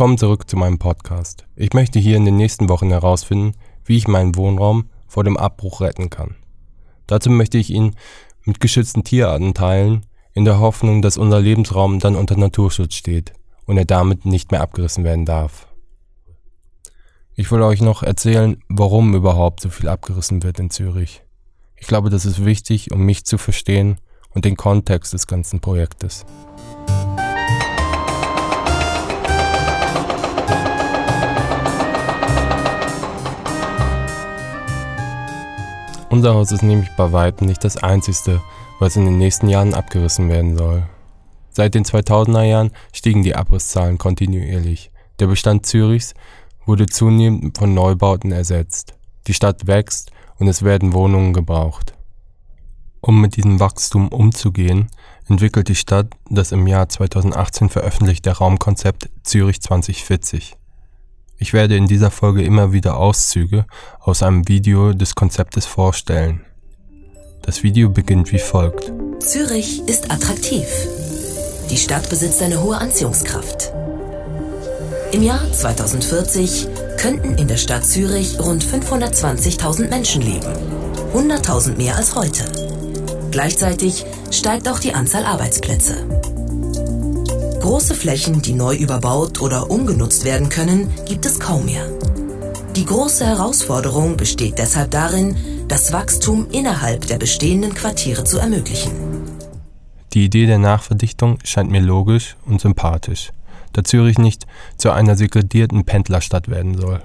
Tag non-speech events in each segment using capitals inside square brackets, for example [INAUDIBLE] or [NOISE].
Willkommen zurück zu meinem Podcast. Ich möchte hier in den nächsten Wochen herausfinden, wie ich meinen Wohnraum vor dem Abbruch retten kann. Dazu möchte ich ihn mit geschützten Tierarten teilen, in der Hoffnung, dass unser Lebensraum dann unter Naturschutz steht und er damit nicht mehr abgerissen werden darf. Ich will euch noch erzählen, warum überhaupt so viel abgerissen wird in Zürich. Ich glaube, das ist wichtig, um mich zu verstehen und den Kontext des ganzen Projektes. Unser Haus ist nämlich bei weitem nicht das einzigste, was in den nächsten Jahren abgerissen werden soll. Seit den 2000er Jahren stiegen die Abrisszahlen kontinuierlich. Der Bestand Zürichs wurde zunehmend von Neubauten ersetzt. Die Stadt wächst und es werden Wohnungen gebraucht. Um mit diesem Wachstum umzugehen, entwickelt die Stadt das im Jahr 2018 veröffentlichte Raumkonzept Zürich 2040. Ich werde in dieser Folge immer wieder Auszüge aus einem Video des Konzeptes vorstellen. Das Video beginnt wie folgt. Zürich ist attraktiv. Die Stadt besitzt eine hohe Anziehungskraft. Im Jahr 2040 könnten in der Stadt Zürich rund 520.000 Menschen leben. 100.000 mehr als heute. Gleichzeitig steigt auch die Anzahl Arbeitsplätze. Große Flächen, die neu überbaut oder umgenutzt werden können, gibt es kaum mehr. Die große Herausforderung besteht deshalb darin, das Wachstum innerhalb der bestehenden Quartiere zu ermöglichen. Die Idee der Nachverdichtung scheint mir logisch und sympathisch, da Zürich nicht zu einer segregierten Pendlerstadt werden soll.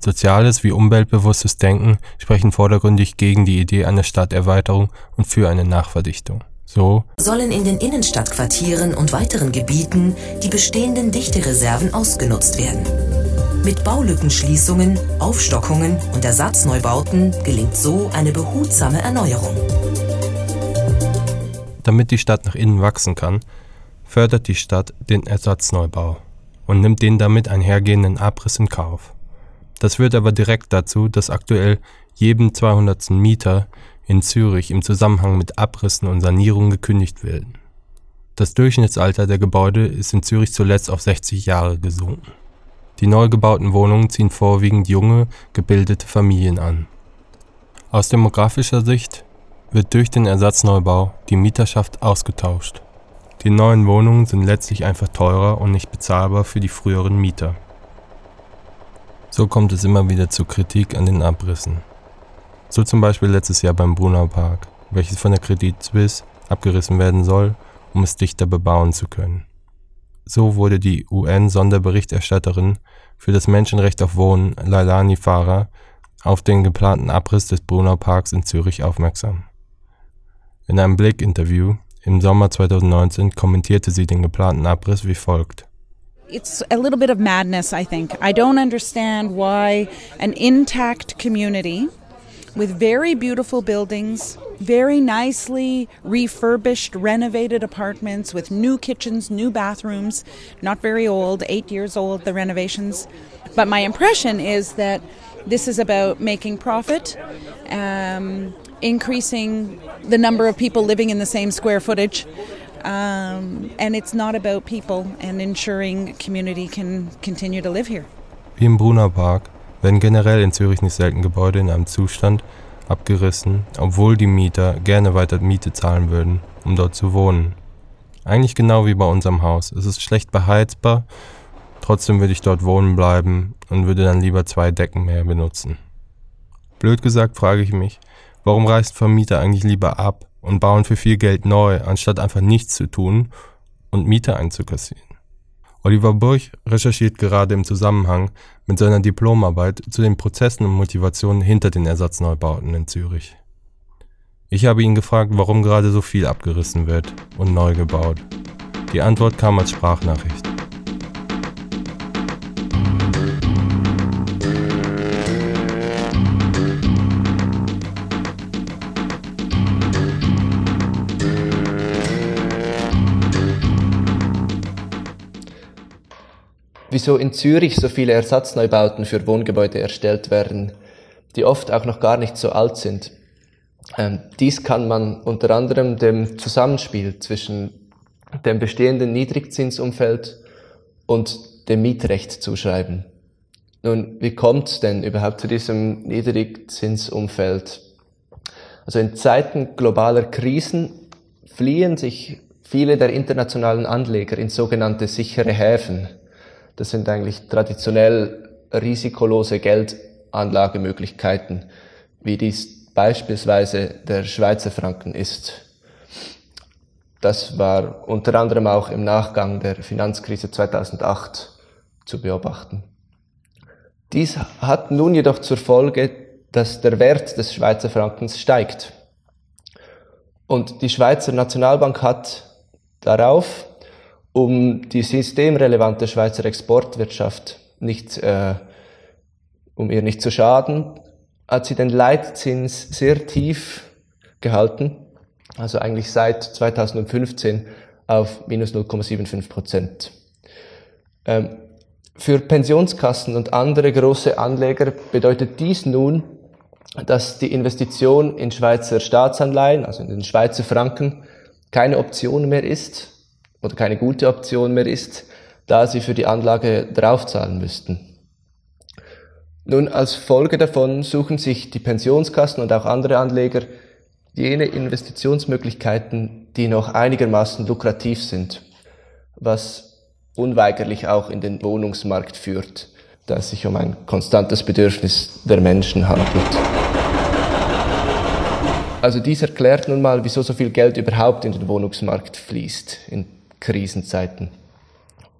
Soziales wie umweltbewusstes Denken sprechen vordergründig gegen die Idee einer Stadterweiterung und für eine Nachverdichtung. So sollen in den Innenstadtquartieren und weiteren Gebieten die bestehenden Dichtereserven ausgenutzt werden. Mit Baulückenschließungen, Aufstockungen und Ersatzneubauten gelingt so eine behutsame Erneuerung. Damit die Stadt nach innen wachsen kann, fördert die Stadt den Ersatzneubau und nimmt den damit einhergehenden Abriss in Kauf. Das führt aber direkt dazu, dass aktuell jedem 200. Mieter in Zürich im Zusammenhang mit Abrissen und Sanierung gekündigt werden. Das Durchschnittsalter der Gebäude ist in Zürich zuletzt auf 60 Jahre gesunken. Die neu gebauten Wohnungen ziehen vorwiegend junge, gebildete Familien an. Aus demografischer Sicht wird durch den Ersatzneubau die Mieterschaft ausgetauscht. Die neuen Wohnungen sind letztlich einfach teurer und nicht bezahlbar für die früheren Mieter. So kommt es immer wieder zu Kritik an den Abrissen. So zum Beispiel letztes Jahr beim Brunner Park, welches von der Credit Suisse abgerissen werden soll, um es dichter bebauen zu können. So wurde die UN-Sonderberichterstatterin für das Menschenrecht auf Wohnen, Lailani Farah, auf den geplanten Abriss des Brunner Parks in Zürich aufmerksam. In einem Blick-Interview im Sommer 2019 kommentierte sie den geplanten Abriss wie folgt. It's a little bit of madness, I think. I don't understand why an intact community with very beautiful buildings, very nicely refurbished, renovated apartments with new kitchens, new bathrooms, not very old, eight years old, the renovations. But my impression is that this is about making profit, um, increasing the number of people living in the same square footage. Um, and it's not about people and ensuring community can continue to live here. Im Brunner Park werden generell in Zürich nicht selten Gebäude in einem Zustand abgerissen, obwohl die Mieter gerne weiter Miete zahlen würden, um dort zu wohnen. Eigentlich genau wie bei unserem Haus. Es ist schlecht beheizbar, trotzdem würde ich dort wohnen bleiben und würde dann lieber zwei Decken mehr benutzen. Blöd gesagt frage ich mich, warum reißen Vermieter eigentlich lieber ab und bauen für viel Geld neu, anstatt einfach nichts zu tun und Miete einzukassieren? Oliver Burch recherchiert gerade im Zusammenhang mit seiner Diplomarbeit zu den Prozessen und Motivationen hinter den Ersatzneubauten in Zürich. Ich habe ihn gefragt, warum gerade so viel abgerissen wird und neu gebaut. Die Antwort kam als Sprachnachricht. Wieso in Zürich so viele Ersatzneubauten für Wohngebäude erstellt werden, die oft auch noch gar nicht so alt sind. Ähm, dies kann man unter anderem dem Zusammenspiel zwischen dem bestehenden Niedrigzinsumfeld und dem Mietrecht zuschreiben. Nun, wie kommt es denn überhaupt zu diesem Niedrigzinsumfeld? Also in Zeiten globaler Krisen fliehen sich viele der internationalen Anleger in sogenannte sichere Häfen. Das sind eigentlich traditionell risikolose Geldanlagemöglichkeiten, wie dies beispielsweise der Schweizer Franken ist. Das war unter anderem auch im Nachgang der Finanzkrise 2008 zu beobachten. Dies hat nun jedoch zur Folge, dass der Wert des Schweizer Frankens steigt. Und die Schweizer Nationalbank hat darauf, um die systemrelevante Schweizer Exportwirtschaft nicht, äh, um ihr nicht zu schaden, hat sie den Leitzins sehr tief gehalten, also eigentlich seit 2015 auf minus 0,75 Prozent. Ähm, für Pensionskassen und andere große Anleger bedeutet dies nun, dass die Investition in Schweizer Staatsanleihen, also in den Schweizer Franken, keine Option mehr ist oder keine gute Option mehr ist, da sie für die Anlage draufzahlen müssten. Nun, als Folge davon suchen sich die Pensionskassen und auch andere Anleger jene Investitionsmöglichkeiten, die noch einigermaßen lukrativ sind, was unweigerlich auch in den Wohnungsmarkt führt, da es sich um ein konstantes Bedürfnis der Menschen handelt. Also dies erklärt nun mal, wieso so viel Geld überhaupt in den Wohnungsmarkt fließt in Krisenzeiten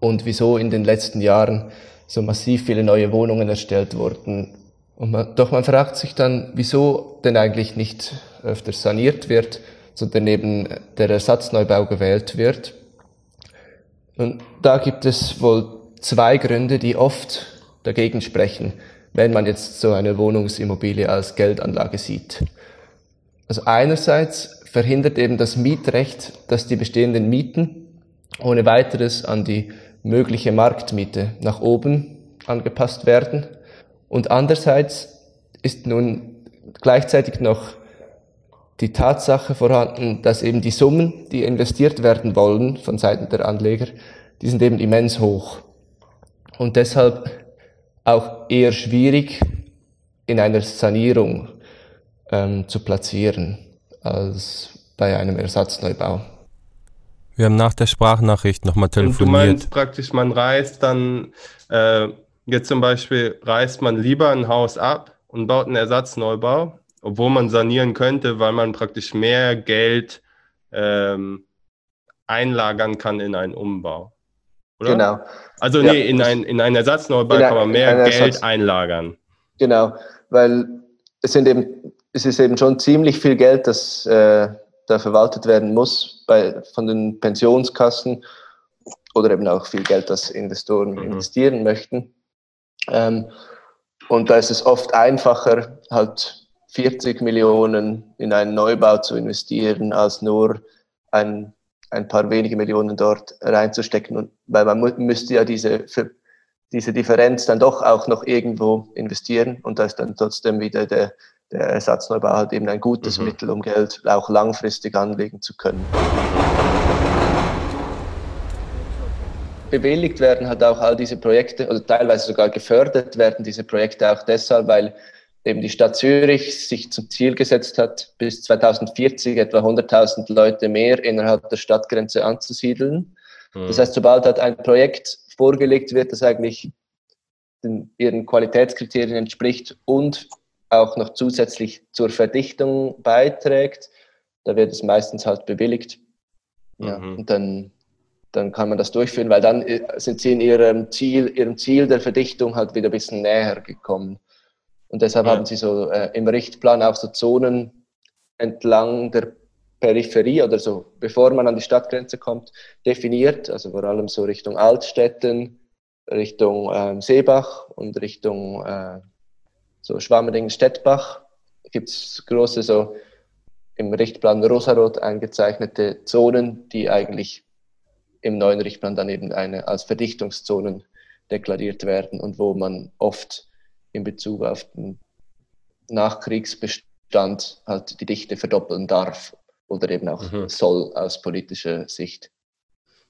und wieso in den letzten Jahren so massiv viele neue Wohnungen erstellt wurden. Und man, doch man fragt sich dann, wieso denn eigentlich nicht öfter saniert wird, sondern eben der Ersatzneubau gewählt wird. Und da gibt es wohl zwei Gründe, die oft dagegen sprechen, wenn man jetzt so eine Wohnungsimmobilie als Geldanlage sieht. Also einerseits verhindert eben das Mietrecht, dass die bestehenden Mieten ohne weiteres an die mögliche Marktmiete nach oben angepasst werden. Und andererseits ist nun gleichzeitig noch die Tatsache vorhanden, dass eben die Summen, die investiert werden wollen von Seiten der Anleger, die sind eben immens hoch. Und deshalb auch eher schwierig in einer Sanierung ähm, zu platzieren als bei einem Ersatzneubau. Wir haben nach der Sprachnachricht nochmal telefoniert. Und du meinst praktisch, man reißt dann, äh, jetzt zum Beispiel, reißt man lieber ein Haus ab und baut einen Ersatzneubau, obwohl man sanieren könnte, weil man praktisch mehr Geld ähm, einlagern kann in einen Umbau. Oder? Genau. Also ja, nee, in, ein, in einen Ersatzneubau kann man mehr Geld Ersatz. einlagern. Genau, weil es sind eben es ist eben schon ziemlich viel Geld, das äh, da verwaltet werden muss bei, von den Pensionskassen oder eben auch viel Geld, das Investoren mhm. investieren möchten. Ähm, und da ist es oft einfacher, halt 40 Millionen in einen Neubau zu investieren, als nur ein, ein paar wenige Millionen dort reinzustecken. Und, weil man müsste ja diese, diese Differenz dann doch auch noch irgendwo investieren und da ist dann trotzdem wieder der der Ersatzneubau halt eben ein gutes mhm. Mittel, um Geld auch langfristig anlegen zu können. Bewilligt werden hat auch all diese Projekte oder teilweise sogar gefördert werden diese Projekte auch deshalb, weil eben die Stadt Zürich sich zum Ziel gesetzt hat, bis 2040 etwa 100.000 Leute mehr innerhalb der Stadtgrenze anzusiedeln. Mhm. Das heißt, sobald halt ein Projekt vorgelegt wird, das eigentlich den, ihren Qualitätskriterien entspricht und auch noch zusätzlich zur Verdichtung beiträgt, da wird es meistens halt bewilligt. Ja, mhm. und dann, dann kann man das durchführen, weil dann äh, sind sie in ihrem Ziel, ihrem Ziel der Verdichtung halt wieder ein bisschen näher gekommen. Und deshalb ja. haben sie so äh, im Richtplan auch so Zonen entlang der Peripherie oder so, bevor man an die Stadtgrenze kommt, definiert, also vor allem so Richtung Altstädten, Richtung ähm, Seebach und Richtung äh, so Schwammerding, Stettbach, gibt es große so im Richtplan Rosarot eingezeichnete Zonen, die eigentlich im neuen Richtplan dann eben eine, als Verdichtungszonen deklariert werden und wo man oft in Bezug auf den Nachkriegsbestand halt die Dichte verdoppeln darf oder eben auch mhm. soll aus politischer Sicht.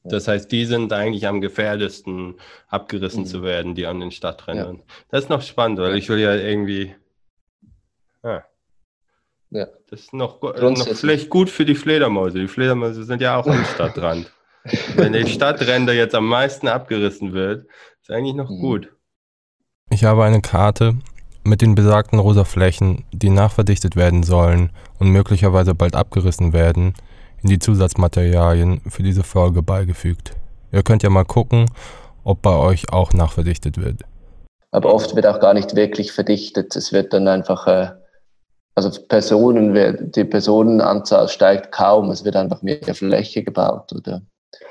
Das heißt, die sind eigentlich am gefährdesten abgerissen mhm. zu werden, die an den Stadträndern. Ja. Das ist noch spannend, weil ich will ja irgendwie. Ah. Ja. Das ist noch, noch vielleicht gut für die Fledermäuse. Die Fledermäuse sind ja auch am [LAUGHS] Stadtrand. Wenn die Stadtränder jetzt am meisten abgerissen wird, ist eigentlich noch mhm. gut. Ich habe eine Karte mit den besagten rosa Flächen, die nachverdichtet werden sollen und möglicherweise bald abgerissen werden, in die Zusatzmaterialien für diese Folge beigefügt. Ihr könnt ja mal gucken, ob bei euch auch nachverdichtet wird. Aber oft wird auch gar nicht wirklich verdichtet. Es wird dann einfach, äh, also Personen, die Personenanzahl steigt kaum. Es wird einfach mehr Fläche gebaut oder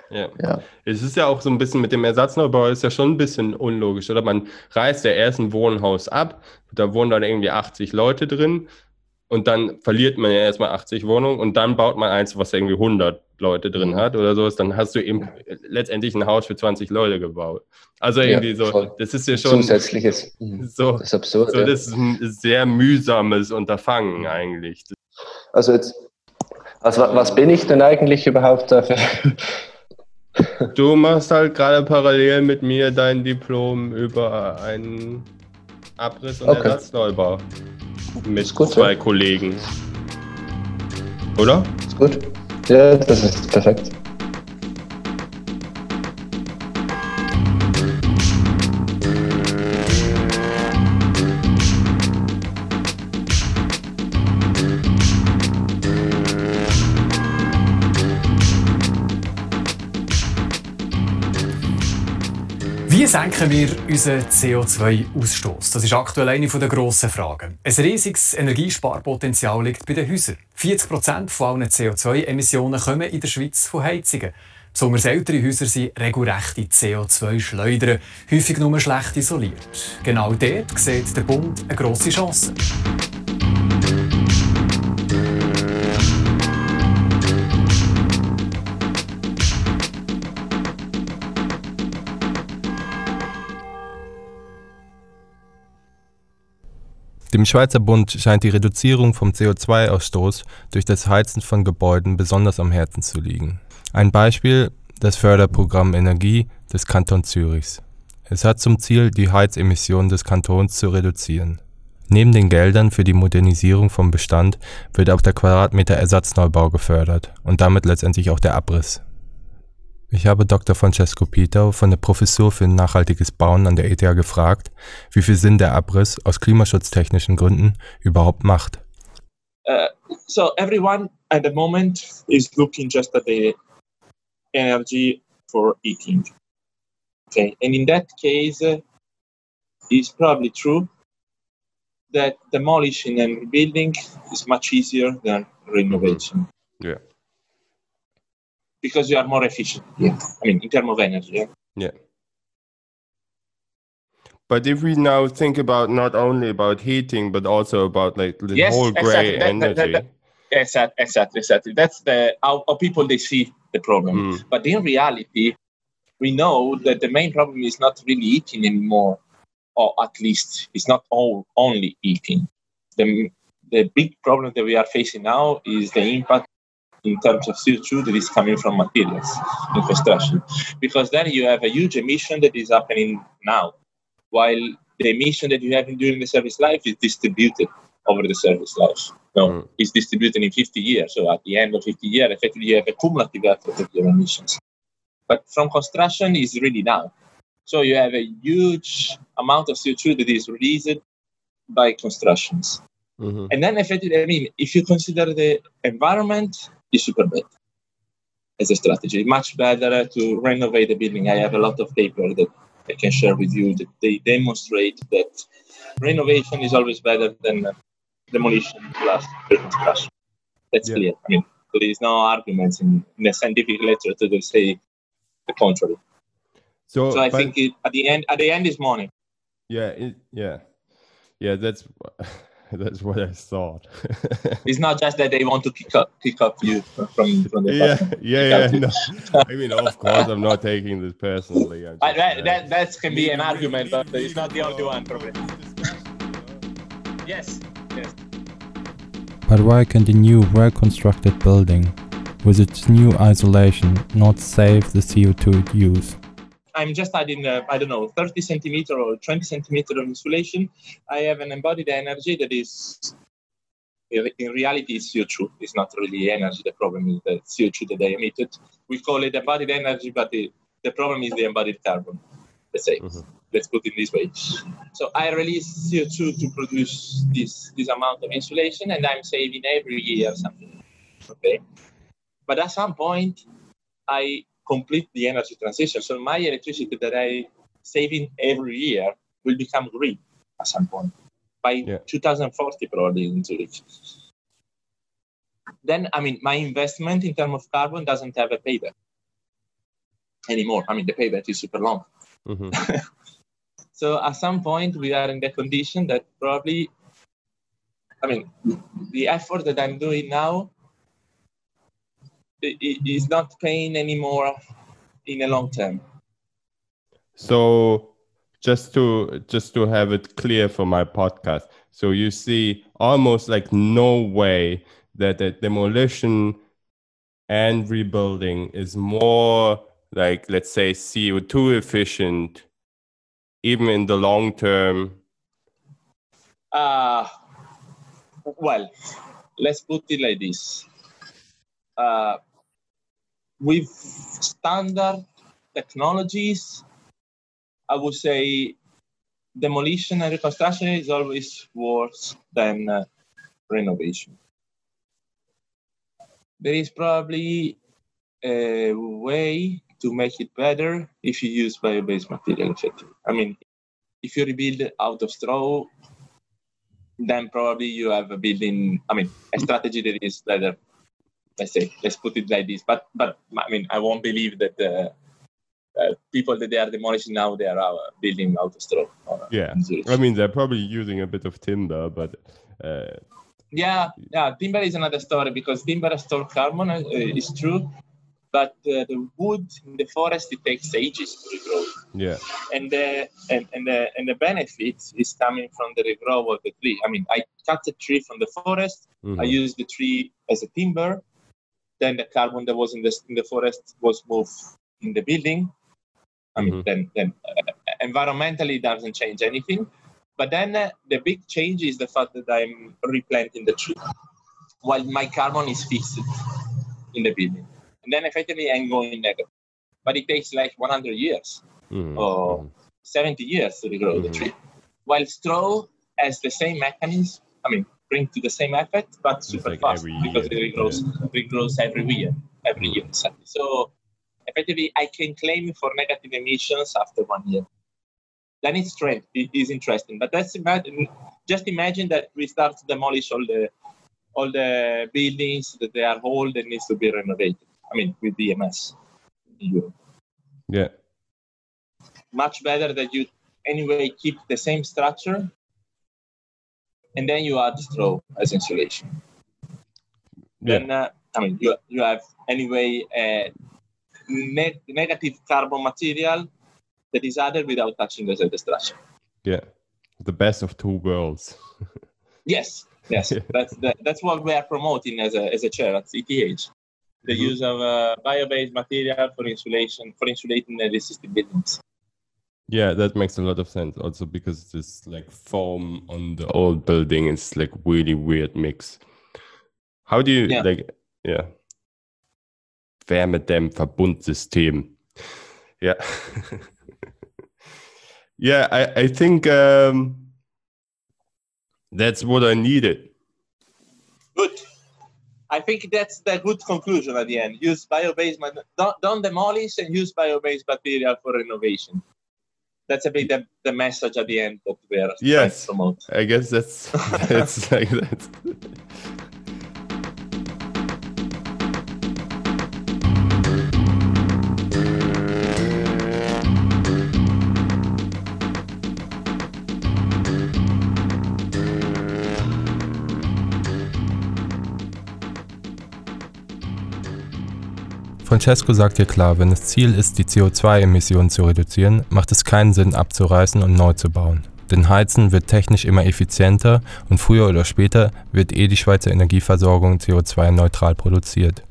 ja. ja. Es ist ja auch so ein bisschen mit dem Ersatzneubau ist ja schon ein bisschen unlogisch, oder? Man reißt der ersten Wohnhaus ab, da wohnen dann irgendwie 80 Leute drin und dann verliert man ja erstmal 80 Wohnungen und dann baut man eins, was irgendwie 100 Leute drin mhm. hat oder sowas, dann hast du eben letztendlich ein Haus für 20 Leute gebaut. Also irgendwie ja, so, das ist ja schon zusätzliches. Mhm. So, das ist absurd. So, das ist ein sehr mühsames Unterfangen eigentlich. Also jetzt, was, was bin ich denn eigentlich überhaupt dafür? [LAUGHS] Du machst halt gerade parallel mit mir dein Diplom über einen Abriss- und okay. Ersatzneubau. Mit gut, zwei ja. Kollegen. Oder? Ist gut. Ja, das ist perfekt. Senken wir unseren CO2-Ausstoß? Das ist aktuell eine der grossen Fragen. Ein riesiges Energiesparpotenzial liegt bei den Häusern. 40 Prozent von allen CO2-Emissionen kommen in der Schweiz von Heizungen. Besonders ältere Häuser sind regelrechte CO2-Schleudern, häufig nur schlecht isoliert. Genau dort sieht der Bund eine grosse Chance. Dem Schweizer Bund scheint die Reduzierung vom CO2-Ausstoß durch das Heizen von Gebäuden besonders am Herzen zu liegen. Ein Beispiel das Förderprogramm Energie des Kantons Zürichs. Es hat zum Ziel, die Heizemissionen des Kantons zu reduzieren. Neben den Geldern für die Modernisierung vom Bestand wird auch der Quadratmeter Ersatzneubau gefördert und damit letztendlich auch der Abriss. Ich habe Dr. Francesco Pitau von der Professur für nachhaltiges Bauen an der ETH gefragt, wie viel Sinn der Abriss aus klimaschutztechnischen Gründen überhaupt macht. Uh, so everyone at the moment is looking just at the energy for heating. Okay, and in that case, uh, it's probably true that demolishing and rebuilding is much easier than renovation. Yeah. Because you are more efficient. Yeah. I mean, in terms of energy. Yeah. yeah. But if we now think about not only about heating, but also about like the yes, whole gray exactly. energy. That, that, that, exactly, exactly, exactly. That's the how, how people they see the problem. Mm. But in reality, we know that the main problem is not really eating anymore, or at least it's not all only eating. The the big problem that we are facing now is the impact in terms of CO2 that is coming from materials in construction. Because then you have a huge emission that is happening now, while the emission that you have during the service life is distributed over the service life. No, mm. it's distributed in 50 years. So at the end of 50 years, effectively you have a cumulative effect of your emissions. But from construction is really now. So you have a huge amount of CO2 that is released by constructions. Mm-hmm. And then effectively, I mean, if you consider the environment is super bad as a strategy. Much better to renovate the building. I have a lot of paper that I can share with you that they demonstrate that renovation is always better than uh, demolition plus reconstruction. That's yeah. clear. I mean, there is no arguments in, in the scientific literature that say the contrary. So, so I think it, at the end, at the end is money. Yeah, it, yeah, yeah. That's [LAUGHS] That's what I thought. [LAUGHS] it's not just that they want to kick up, kick up you from, from the yeah, yeah, yeah. No. [LAUGHS] I mean, of course, I'm not taking this personally. Just, that, uh, that that can be an argument, but it's not the only one, probably. Yes, yes. But why can the new, well-constructed building with its new isolation not save the CO2 it used? I'm just adding, uh, I don't know, 30 centimeter or 20 centimeter of insulation. I have an embodied energy that is, in reality, is CO2. It's not really energy. The problem is the CO2 that I emitted. We call it embodied energy, but the, the problem is the embodied carbon. Let's say, mm-hmm. let's put it this way. So I release CO2 to produce this this amount of insulation, and I'm saving every year something. Okay, but at some point, I complete the energy transition. So my electricity that I saving every year will become green at some point by yeah. 2040 probably in Zurich. Then I mean my investment in terms of carbon doesn't have a payback anymore. I mean the payback is super long. Mm-hmm. [LAUGHS] so at some point we are in the condition that probably I mean the effort that I'm doing now is not paying anymore in the long term. So just to just to have it clear for my podcast, so you see almost like no way that the demolition and rebuilding is more like let's say CO2 efficient even in the long term? Uh, well, let's put it like this. Uh, with standard technologies, I would say demolition and reconstruction is always worse than uh, renovation. There is probably a way to make it better if you use bio-based material. I mean, if you rebuild out of straw, then probably you have a building, I mean, a strategy that is better let's say let's put it like this. But but i mean i won't believe that uh, uh, people that they are demolishing now they are uh, building out of straw uh, yeah i mean they're probably using a bit of timber but uh, yeah yeah timber is another story because timber stores carbon uh, is true but the wood in the forest it takes ages to regrow. Yeah. And the and, and the and the benefit is coming from the regrow of the tree. I mean i cut a tree from the forest. Mm-hmm. i use the tree as a timber then the carbon that was in the, in the forest was moved in the building. I mean, mm-hmm. then, then uh, environmentally doesn't change anything. But then uh, the big change is the fact that I'm replanting the tree while my carbon is fixed in the building. And then effectively I'm going negative. But it takes like 100 years mm-hmm. or 70 years to regrow mm-hmm. the tree. While straw has the same mechanism, I mean, bring to the same effect, but super like fast because it regrows, yeah. regrows every year, every year. So effectively, I can claim for negative emissions after one year. Then it's. It is interesting, but that's imagine, just imagine that we start to demolish all the all the buildings that they are old and needs to be renovated. I mean, with Europe. Yeah. Much better that you anyway keep the same structure and then you add straw as insulation. Yeah. Then, uh, I mean, you, you have anyway a ne- negative carbon material that is added without touching the structure. Yeah, the best of two worlds. [LAUGHS] yes, yes, that's the, that's what we are promoting as a as a chair at ETH. The mm-hmm. use of uh, bio-based material for insulation for insulating the resistant buildings. Yeah, that makes a lot of sense. Also because this like foam on the old building is like really weird mix. How do you yeah. like yeah. Wärmedämmverbundsystem. Yeah. [LAUGHS] yeah, I, I think um, that's what I needed. Good. I think that's the good conclusion at the end. Use bio-based, don't, don't demolish and use bio-based material for renovation that's a bit the, the message at the end that we are yes, I guess that's [LAUGHS] that's like that. Francesco sagt hier klar, wenn das Ziel ist, die CO2-Emissionen zu reduzieren, macht keinen Sinn abzureißen und neu zu bauen. Denn Heizen wird technisch immer effizienter und früher oder später wird eh die Schweizer Energieversorgung CO2-neutral produziert.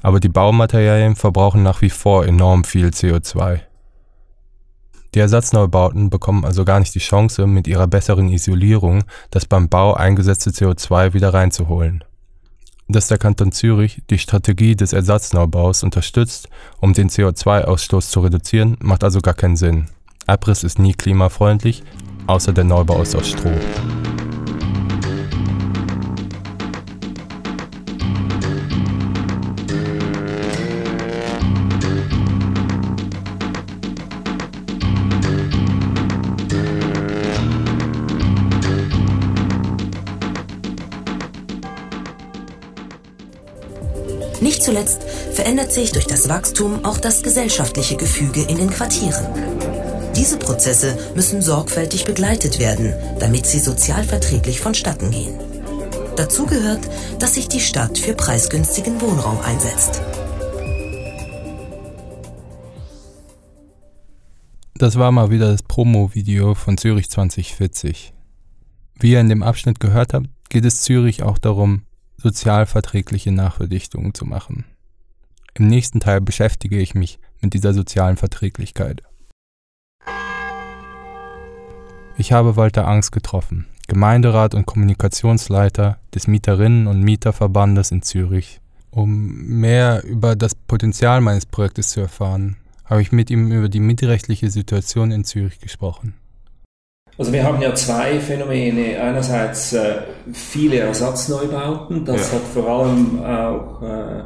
Aber die Baumaterialien verbrauchen nach wie vor enorm viel CO2. Die Ersatzneubauten bekommen also gar nicht die Chance, mit ihrer besseren Isolierung das beim Bau eingesetzte CO2 wieder reinzuholen. Dass der Kanton Zürich die Strategie des Ersatzneubaus unterstützt, um den CO2-Ausstoß zu reduzieren, macht also gar keinen Sinn. Abriss ist nie klimafreundlich, außer der Neubau ist aus Stroh. Nicht zuletzt verändert sich durch das Wachstum auch das gesellschaftliche Gefüge in den Quartieren. Diese Prozesse müssen sorgfältig begleitet werden, damit sie sozialverträglich vonstatten gehen. Dazu gehört, dass sich die Stadt für preisgünstigen Wohnraum einsetzt. Das war mal wieder das Promo-Video von Zürich 2040. Wie ihr in dem Abschnitt gehört habt, geht es Zürich auch darum, sozialverträgliche Nachverdichtungen zu machen. Im nächsten Teil beschäftige ich mich mit dieser sozialen Verträglichkeit. Ich habe Walter Angst getroffen, Gemeinderat und Kommunikationsleiter des Mieterinnen- und Mieterverbandes in Zürich. Um mehr über das Potenzial meines Projektes zu erfahren, habe ich mit ihm über die mietrechtliche Situation in Zürich gesprochen. Also wir haben ja zwei Phänomene. Einerseits äh, viele Ersatzneubauten. Das ja. hat vor allem auch äh,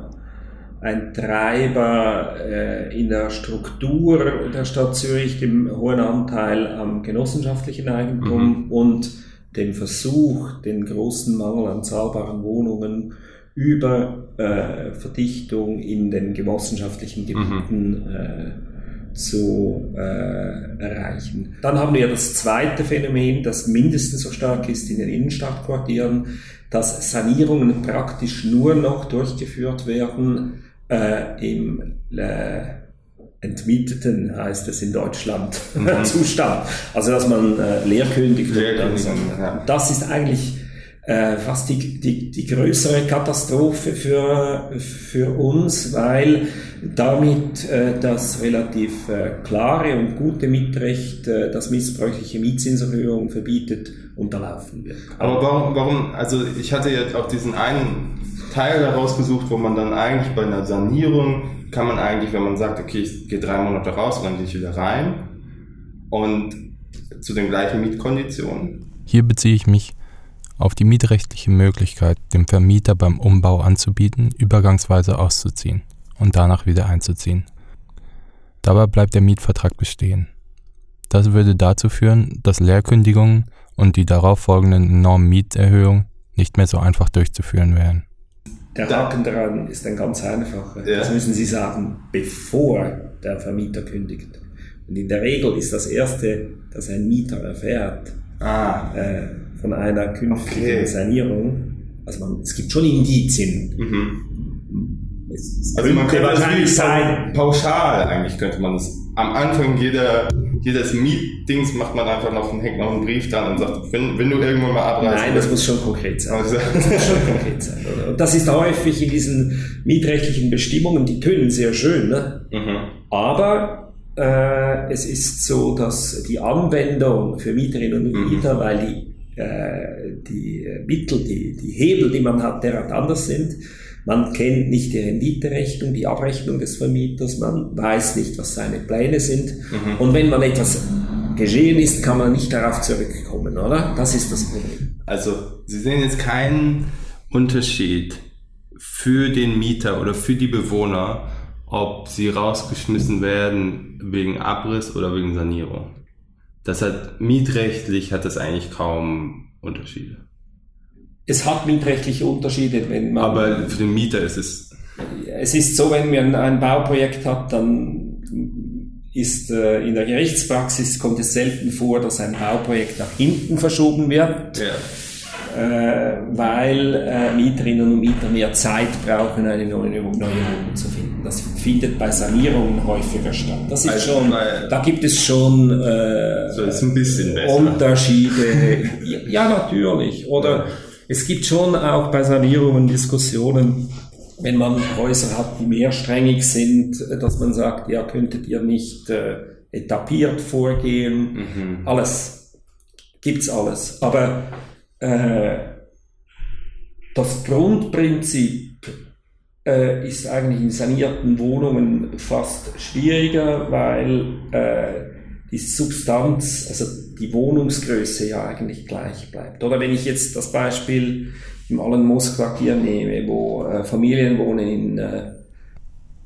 ein Treiber äh, in der Struktur der Stadt Zürich, dem hohen Anteil am genossenschaftlichen Eigentum mhm. und dem Versuch, den großen Mangel an zahlbaren Wohnungen über äh, Verdichtung in den genossenschaftlichen Gebieten mhm. äh, zu äh, erreichen. Dann haben wir das zweite Phänomen, das mindestens so stark ist in den Innenstadtquartieren, dass Sanierungen praktisch nur noch durchgeführt werden äh, im äh, entmieteten, heißt es in Deutschland, mhm. [LAUGHS] Zustand. Also dass man äh, leerkündigt. Leerkündigt ja. Das ist eigentlich äh, fast die, die, die größere Katastrophe für, für uns, weil damit äh, das relativ äh, klare und gute Mietrecht, äh, das missbräuchliche Mietzinserhöhungen verbietet, unterlaufen wird. Aber warum, warum, also ich hatte jetzt auch diesen einen Teil daraus gesucht, wo man dann eigentlich bei einer Sanierung kann man eigentlich, wenn man sagt, okay, ich gehe drei Monate raus, dann gehe ich wieder rein und zu den gleichen Mietkonditionen. Hier beziehe ich mich auf die mietrechtliche Möglichkeit, dem Vermieter beim Umbau anzubieten, übergangsweise auszuziehen und danach wieder einzuziehen. Dabei bleibt der Mietvertrag bestehen. Das würde dazu führen, dass Leerkündigungen und die darauf folgenden enormen Mieterhöhungen nicht mehr so einfach durchzuführen wären. Der Haken daran ist ein ganz einfacher. Ja. Das müssen Sie sagen, bevor der Vermieter kündigt. Und in der Regel ist das Erste, das ein Mieter erfährt, ah. äh, von einer künftigen okay. Sanierung. Also man, es gibt schon Indizien. Mhm. Es, also man könnte wahrscheinlich sein. Pauschal eigentlich könnte man es. Am Anfang jeder, jedes Mietdings macht man einfach noch, hängt noch einen Brief dran und sagt, wenn, wenn du irgendwann mal abreist. Nein, das muss schon konkret sein. [LAUGHS] Also. Das muss schon konkret sein. Oder? Und das ist häufig in diesen mietrechtlichen Bestimmungen, die tönen sehr schön, ne? Mhm. aber äh, es ist so, dass die Anwendung für Mieterinnen und mhm. Mieter, mhm. weil die äh, die Mittel, die, die Hebel, die man hat, derart anders sind. Man kennt nicht die Renditerechnung, die Abrechnung des Vermieters, man weiß nicht, was seine Pläne sind. Mhm. Und wenn man etwas geschehen ist, kann man nicht darauf zurückkommen, oder? Das ist das Problem. Also, Sie sehen jetzt keinen Unterschied für den Mieter oder für die Bewohner, ob sie rausgeschmissen werden wegen Abriss oder wegen Sanierung das hat mietrechtlich hat das eigentlich kaum Unterschiede. Es hat mietrechtliche Unterschiede, wenn man. Aber für den Mieter ist es. Es ist so, wenn man ein Bauprojekt hat, dann ist äh, in der Gerichtspraxis kommt es selten vor, dass ein Bauprojekt nach hinten verschoben wird. Ja äh, weil äh, Mieterinnen und Mieter mehr Zeit brauchen, eine neue, neue Wohnung zu finden. Das findet bei Sanierungen häufiger statt. Das ist also, schon, da gibt es schon äh, so ist ein bisschen. Unterschiede. ja, natürlich. Oder es gibt schon auch bei Sanierungen Diskussionen, wenn man Häuser hat, die mehrsträngig sind, dass man sagt, ja, könntet ihr nicht äh, etabliert vorgehen. Mhm. Alles gibt's alles. Aber äh, das Grundprinzip äh, ist eigentlich in sanierten Wohnungen fast schwieriger, weil äh, die Substanz, also die Wohnungsgröße ja eigentlich gleich bleibt. Oder wenn ich jetzt das Beispiel im Allen Moos Quartier nehme, wo äh, Familien wohnen in äh,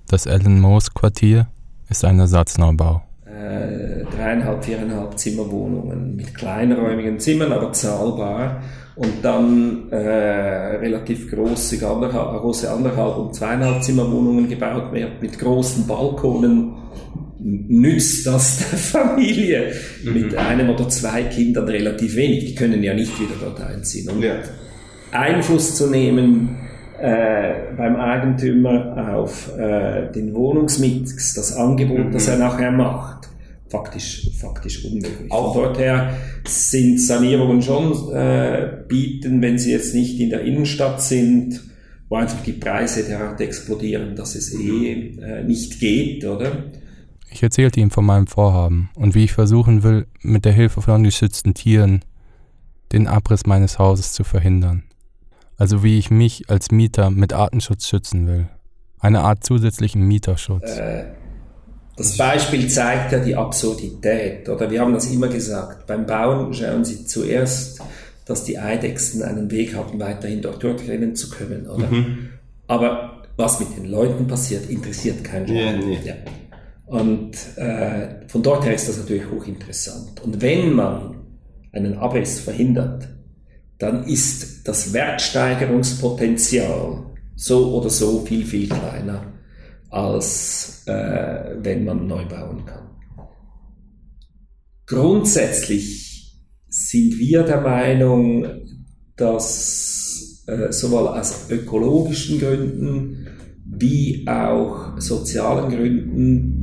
das Allen Moos Quartier ist ein Ersatzneubau. Äh, dreieinhalb, viereinhalb Zimmerwohnungen mit kleinräumigen Zimmern, aber zahlbar. Und dann äh, relativ große große anderthalb und zweieinhalb Zimmerwohnungen gebaut werden mit großen Balkonen nützt das [LAUGHS] der Familie mhm. mit einem oder zwei Kindern relativ wenig. Die können ja nicht wieder dort einziehen. Und ja. Einfluss zu nehmen äh, beim Eigentümer auf äh, den Wohnungsmix, das Angebot, mhm. das er nachher macht, faktisch, faktisch unmöglich. Auch Von dort her sind Sanierungen schon äh, bieten, wenn sie jetzt nicht in der Innenstadt sind, wo einfach die Preise derart explodieren, dass es eh äh, nicht geht, oder? Ich erzählte ihm von meinem Vorhaben und wie ich versuchen will, mit der Hilfe von geschützten Tieren den Abriss meines Hauses zu verhindern. Also wie ich mich als Mieter mit Artenschutz schützen will. Eine Art zusätzlichen Mieterschutz. Äh, das Beispiel zeigt ja die Absurdität, oder wir haben das immer gesagt. Beim Bauen schauen Sie zuerst, dass die Eidechsen einen Weg haben, weiterhin dort durchrennen zu können, oder? Mhm. Aber was mit den Leuten passiert, interessiert keinen. Ja, nee. ja. Und äh, von dort her ist das natürlich hochinteressant. Und wenn man einen Abriss verhindert, dann ist das Wertsteigerungspotenzial so oder so viel, viel kleiner, als äh, wenn man neu bauen kann. Grundsätzlich sind wir der Meinung, dass äh, sowohl aus ökologischen Gründen wie auch sozialen Gründen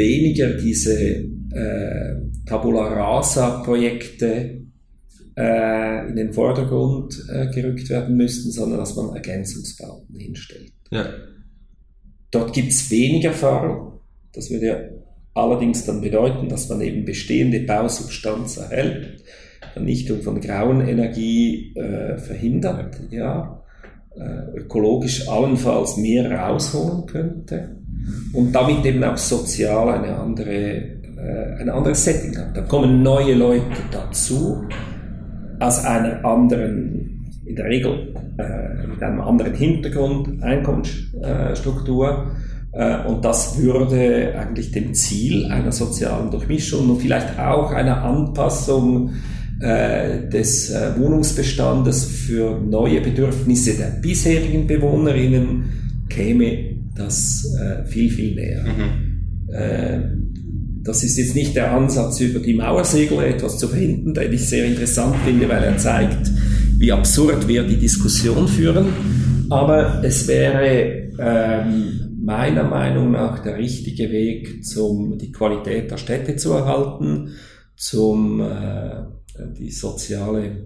weniger diese äh, Tabula Rasa-Projekte äh, in den Vordergrund äh, gerückt werden müssten, sondern dass man Ergänzungsbauten hinstellt. Ja. Dort gibt es wenig Erfahrung. Das würde ja allerdings dann bedeuten, dass man eben bestehende Bausubstanz erhält, Vernichtung von grauen Energie äh, verhindert, ja, äh, ökologisch allenfalls mehr rausholen könnte und damit eben auch sozial eine andere, äh, ein anderes Setting hat. Da kommen neue Leute dazu aus einer anderen, in der Regel äh, mit einem anderen Hintergrund, Einkommensstruktur. Äh, und das würde eigentlich dem Ziel einer sozialen Durchmischung und vielleicht auch einer Anpassung äh, des äh, Wohnungsbestandes für neue Bedürfnisse der bisherigen Bewohnerinnen käme das äh, viel, viel näher. Mhm. Äh, das ist jetzt nicht der Ansatz, über die Mauersegel etwas zu finden, den ich sehr interessant finde, weil er zeigt, wie absurd wir die Diskussion führen. Aber es wäre ähm, meiner Meinung nach der richtige Weg, um die Qualität der Städte zu erhalten, zum äh, die soziale,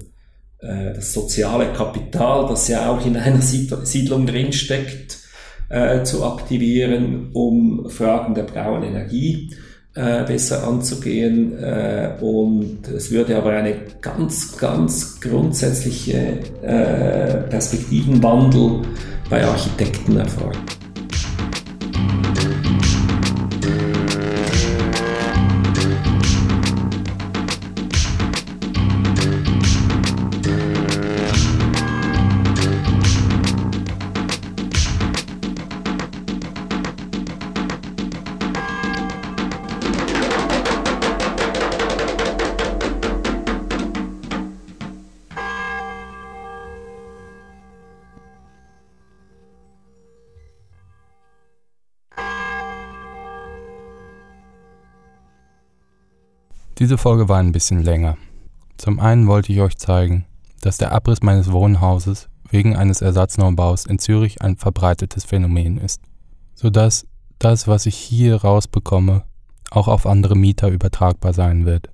äh, das soziale Kapital, das ja auch in einer Siedlung drinsteckt, äh, zu aktivieren, um Fragen der blauen Energie äh, besser anzugehen. Äh, und es würde aber eine ganz, ganz grundsätzliche äh, Perspektivenwandel bei Architekten erfordern. Diese Folge war ein bisschen länger. Zum einen wollte ich euch zeigen, dass der Abriss meines Wohnhauses wegen eines Ersatzneubau's in Zürich ein verbreitetes Phänomen ist, sodass das, was ich hier rausbekomme, auch auf andere Mieter übertragbar sein wird.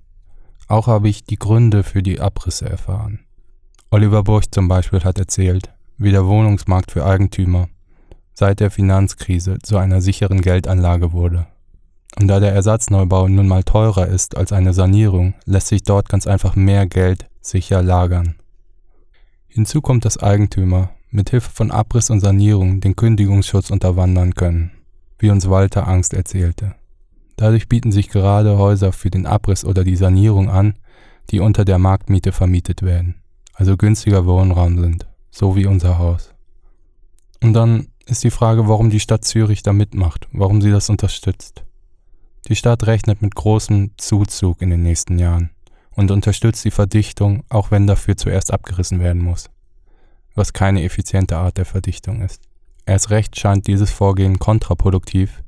Auch habe ich die Gründe für die Abrisse erfahren. Oliver Burch zum Beispiel hat erzählt, wie der Wohnungsmarkt für Eigentümer seit der Finanzkrise zu einer sicheren Geldanlage wurde. Und da der Ersatzneubau nun mal teurer ist als eine Sanierung, lässt sich dort ganz einfach mehr Geld sicher lagern. Hinzu kommt, dass Eigentümer mit Hilfe von Abriss und Sanierung den Kündigungsschutz unterwandern können, wie uns Walter Angst erzählte. Dadurch bieten sich gerade Häuser für den Abriss oder die Sanierung an, die unter der Marktmiete vermietet werden, also günstiger Wohnraum sind, so wie unser Haus. Und dann ist die Frage, warum die Stadt Zürich da mitmacht, warum sie das unterstützt. Die Stadt rechnet mit großem Zuzug in den nächsten Jahren und unterstützt die Verdichtung, auch wenn dafür zuerst abgerissen werden muss, was keine effiziente Art der Verdichtung ist. Erst recht scheint dieses Vorgehen kontraproduktiv,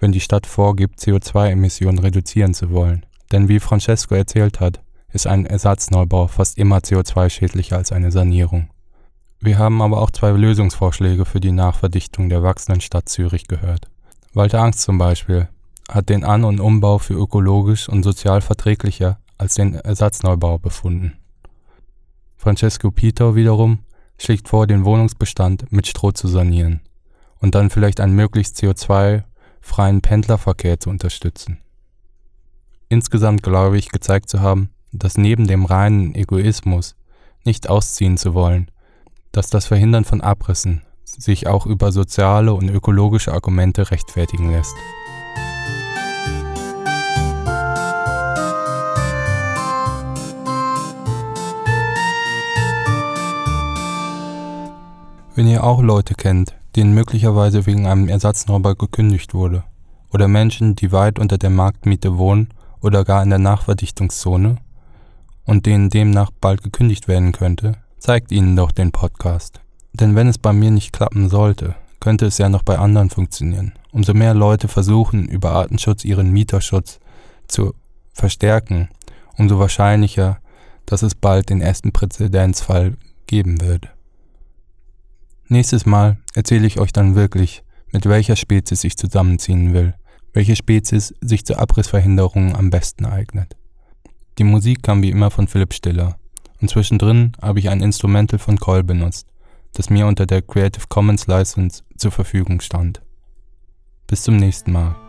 wenn die Stadt vorgibt, CO2-Emissionen reduzieren zu wollen. Denn wie Francesco erzählt hat, ist ein Ersatzneubau fast immer CO2-schädlicher als eine Sanierung. Wir haben aber auch zwei Lösungsvorschläge für die Nachverdichtung der wachsenden Stadt Zürich gehört. Walter Angst zum Beispiel hat den An- und Umbau für ökologisch und sozial verträglicher als den Ersatzneubau befunden. Francesco Pito wiederum schlägt vor, den Wohnungsbestand mit Stroh zu sanieren und dann vielleicht einen möglichst CO2-freien Pendlerverkehr zu unterstützen. Insgesamt glaube ich gezeigt zu haben, dass neben dem reinen Egoismus nicht ausziehen zu wollen, dass das Verhindern von Abrissen sich auch über soziale und ökologische Argumente rechtfertigen lässt. Wenn ihr auch Leute kennt, denen möglicherweise wegen einem Ersatzneubau gekündigt wurde, oder Menschen, die weit unter der Marktmiete wohnen oder gar in der Nachverdichtungszone und denen demnach bald gekündigt werden könnte, zeigt ihnen doch den Podcast. Denn wenn es bei mir nicht klappen sollte, könnte es ja noch bei anderen funktionieren. Umso mehr Leute versuchen, über Artenschutz ihren Mieterschutz zu verstärken, umso wahrscheinlicher, dass es bald den ersten Präzedenzfall geben wird. Nächstes Mal erzähle ich euch dann wirklich, mit welcher Spezies ich zusammenziehen will, welche Spezies sich zur Abrissverhinderung am besten eignet. Die Musik kam wie immer von Philipp Stiller und zwischendrin habe ich ein Instrumental von Cole benutzt, das mir unter der Creative Commons License zur Verfügung stand. Bis zum nächsten Mal.